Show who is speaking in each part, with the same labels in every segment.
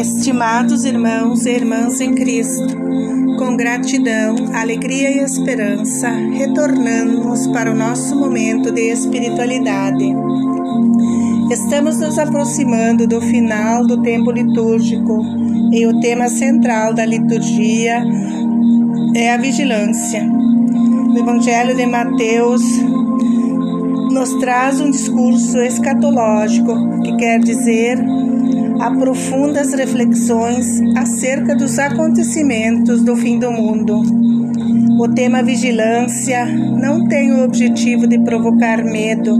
Speaker 1: Estimados irmãos e irmãs em Cristo, com gratidão, alegria e esperança, retornamos para o nosso momento de espiritualidade. Estamos nos aproximando do final do tempo litúrgico e o tema central da liturgia é a vigilância. O Evangelho de Mateus nos traz um discurso escatológico, que quer dizer aprofundas reflexões acerca dos acontecimentos do fim do mundo. O tema vigilância não tem o objetivo de provocar medo,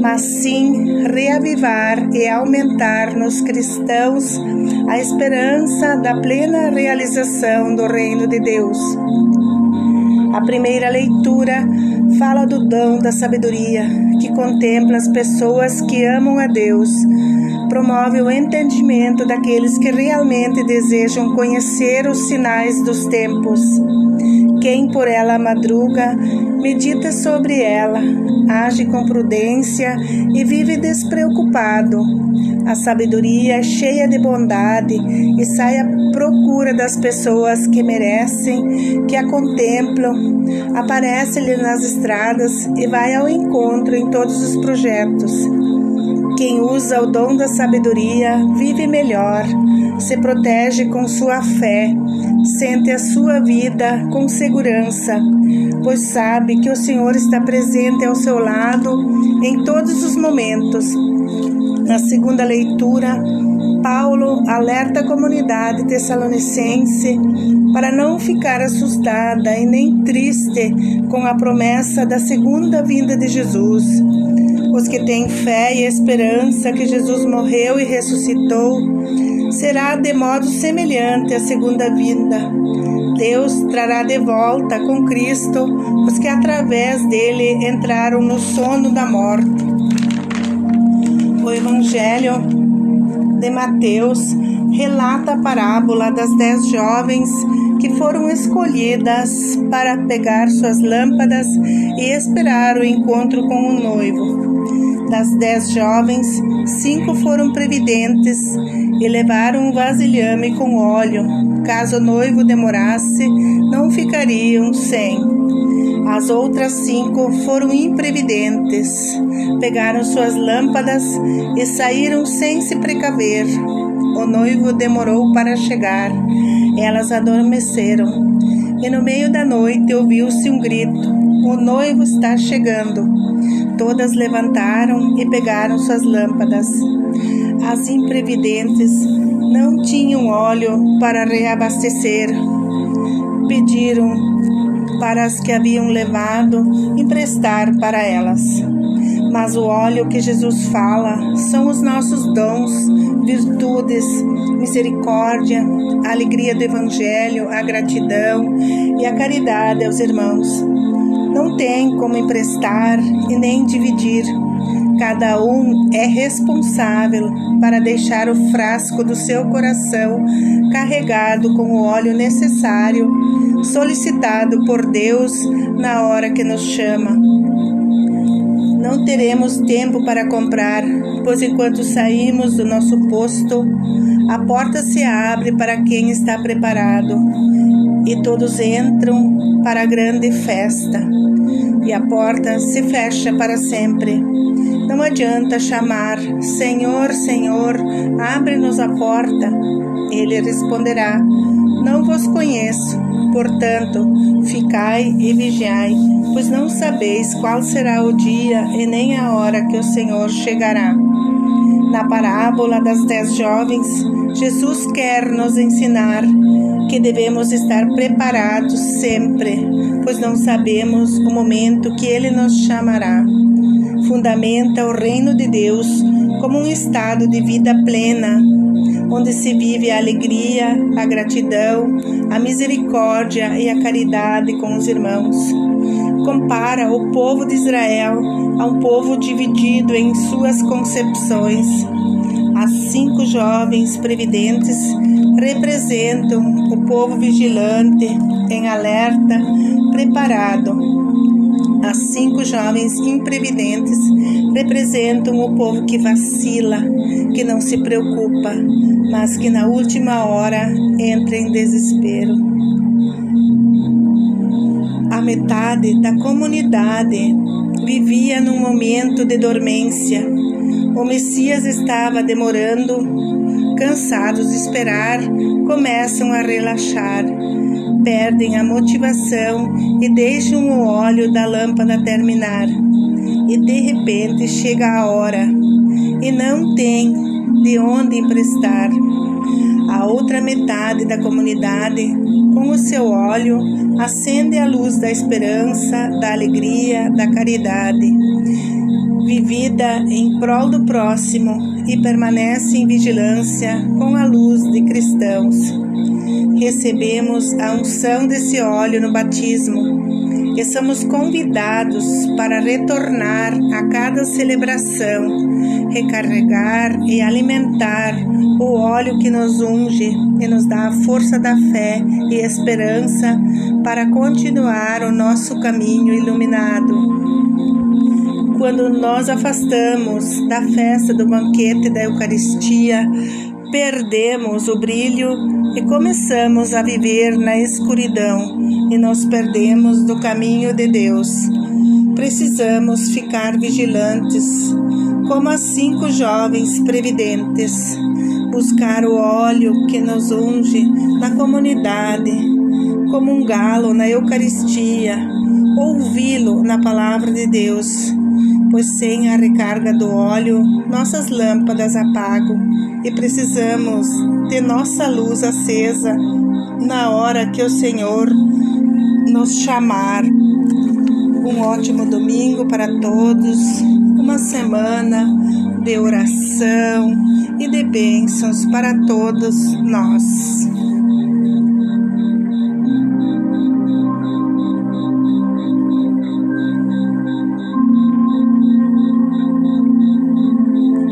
Speaker 1: mas sim reavivar e aumentar nos cristãos a esperança da plena realização do reino de Deus. A primeira leitura fala do dom da sabedoria, que contempla as pessoas que amam a Deus promove o entendimento daqueles que realmente desejam conhecer os sinais dos tempos. Quem por ela madruga, medita sobre ela, age com prudência e vive despreocupado. A sabedoria é cheia de bondade e sai à procura das pessoas que merecem, que a contemplam, aparece-lhe nas estradas e vai ao encontro em todos os projetos. Quem usa o dom da sabedoria vive melhor, se protege com sua fé, sente a sua vida com segurança, pois sabe que o Senhor está presente ao seu lado em todos os momentos. Na segunda leitura, Paulo alerta a comunidade tessalonicense para não ficar assustada e nem triste com a promessa da segunda vinda de Jesus os que têm fé e esperança que Jesus morreu e ressuscitou, será de modo semelhante à segunda vinda. Deus trará de volta com Cristo os que através dele entraram no sono da morte. O Evangelho de Mateus relata a parábola das dez jovens que foram escolhidas para pegar suas lâmpadas e esperar o encontro com o noivo. Das dez jovens, cinco foram previdentes e levaram um vasilhame com óleo. Caso o noivo demorasse, não ficariam sem. As outras cinco foram imprevidentes, pegaram suas lâmpadas e saíram sem se precaver. O noivo demorou para chegar. Elas adormeceram. E no meio da noite ouviu-se um grito: O noivo está chegando. Todas levantaram e pegaram suas lâmpadas. As imprevidentes não tinham óleo para reabastecer. Pediram para as que haviam levado emprestar para elas. Mas o óleo que Jesus fala são os nossos dons, virtudes, misericórdia, a alegria do Evangelho, a gratidão e a caridade aos irmãos não tem como emprestar e nem dividir. Cada um é responsável para deixar o frasco do seu coração carregado com o óleo necessário, solicitado por Deus na hora que nos chama. Não teremos tempo para comprar, pois enquanto saímos do nosso posto, a porta se abre para quem está preparado e todos entram para a grande festa e a porta se fecha para sempre. Não adianta chamar: Senhor, Senhor, abre-nos a porta. Ele responderá: Não vos conheço. Portanto, ficai e vigiai, pois não sabeis qual será o dia e nem a hora que o Senhor chegará. Na parábola das dez jovens, Jesus quer nos ensinar que devemos estar preparados sempre, pois não sabemos o momento que Ele nos chamará. Fundamenta o reino de Deus como um estado de vida plena, onde se vive a alegria, a gratidão, a misericórdia e a caridade com os irmãos. Compara o povo de Israel a um povo dividido em suas concepções. Jovens previdentes representam o povo vigilante, em alerta, preparado. As cinco jovens imprevidentes representam o povo que vacila, que não se preocupa, mas que na última hora entra em desespero. A metade da comunidade vivia num momento de dormência. O Messias estava demorando, cansados de esperar, começam a relaxar, perdem a motivação e deixam o óleo da lâmpada terminar. E de repente chega a hora e não tem de onde emprestar. A outra metade da comunidade, com o seu óleo, acende a luz da esperança, da alegria, da caridade, vivida em prol do próximo e permanece em vigilância com a luz de cristãos. Recebemos a unção desse óleo no batismo e somos convidados para retornar a cada celebração, recarregar e alimentar o óleo que nos unge e nos dá a força da fé e esperança para continuar o nosso caminho iluminado. Quando nós afastamos da festa do banquete da Eucaristia, perdemos o brilho e começamos a viver na escuridão e nos perdemos do caminho de Deus. Precisamos ficar vigilantes, como as cinco jovens previdentes, buscar o óleo que nos unge na comunidade, como um galo na Eucaristia, ouvi-lo na palavra de Deus, pois sem a recarga do óleo, nossas lâmpadas apagam e precisamos de nossa luz acesa na hora que o Senhor nos chamar. Um ótimo domingo para todos, uma semana de oração e de bênçãos para todos nós.